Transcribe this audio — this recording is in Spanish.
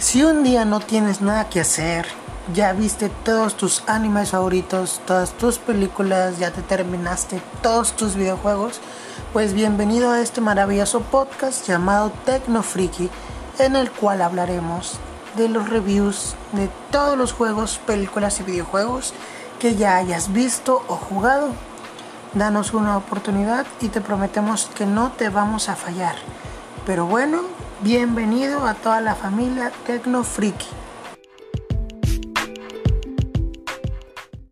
Si un día no tienes nada que hacer, ya viste todos tus animes favoritos, todas tus películas, ya te terminaste todos tus videojuegos, pues bienvenido a este maravilloso podcast llamado Tecno Freaky, en el cual hablaremos de los reviews de todos los juegos, películas y videojuegos que ya hayas visto o jugado. Danos una oportunidad y te prometemos que no te vamos a fallar. Pero bueno, bienvenido a toda la familia Tecno Freaky.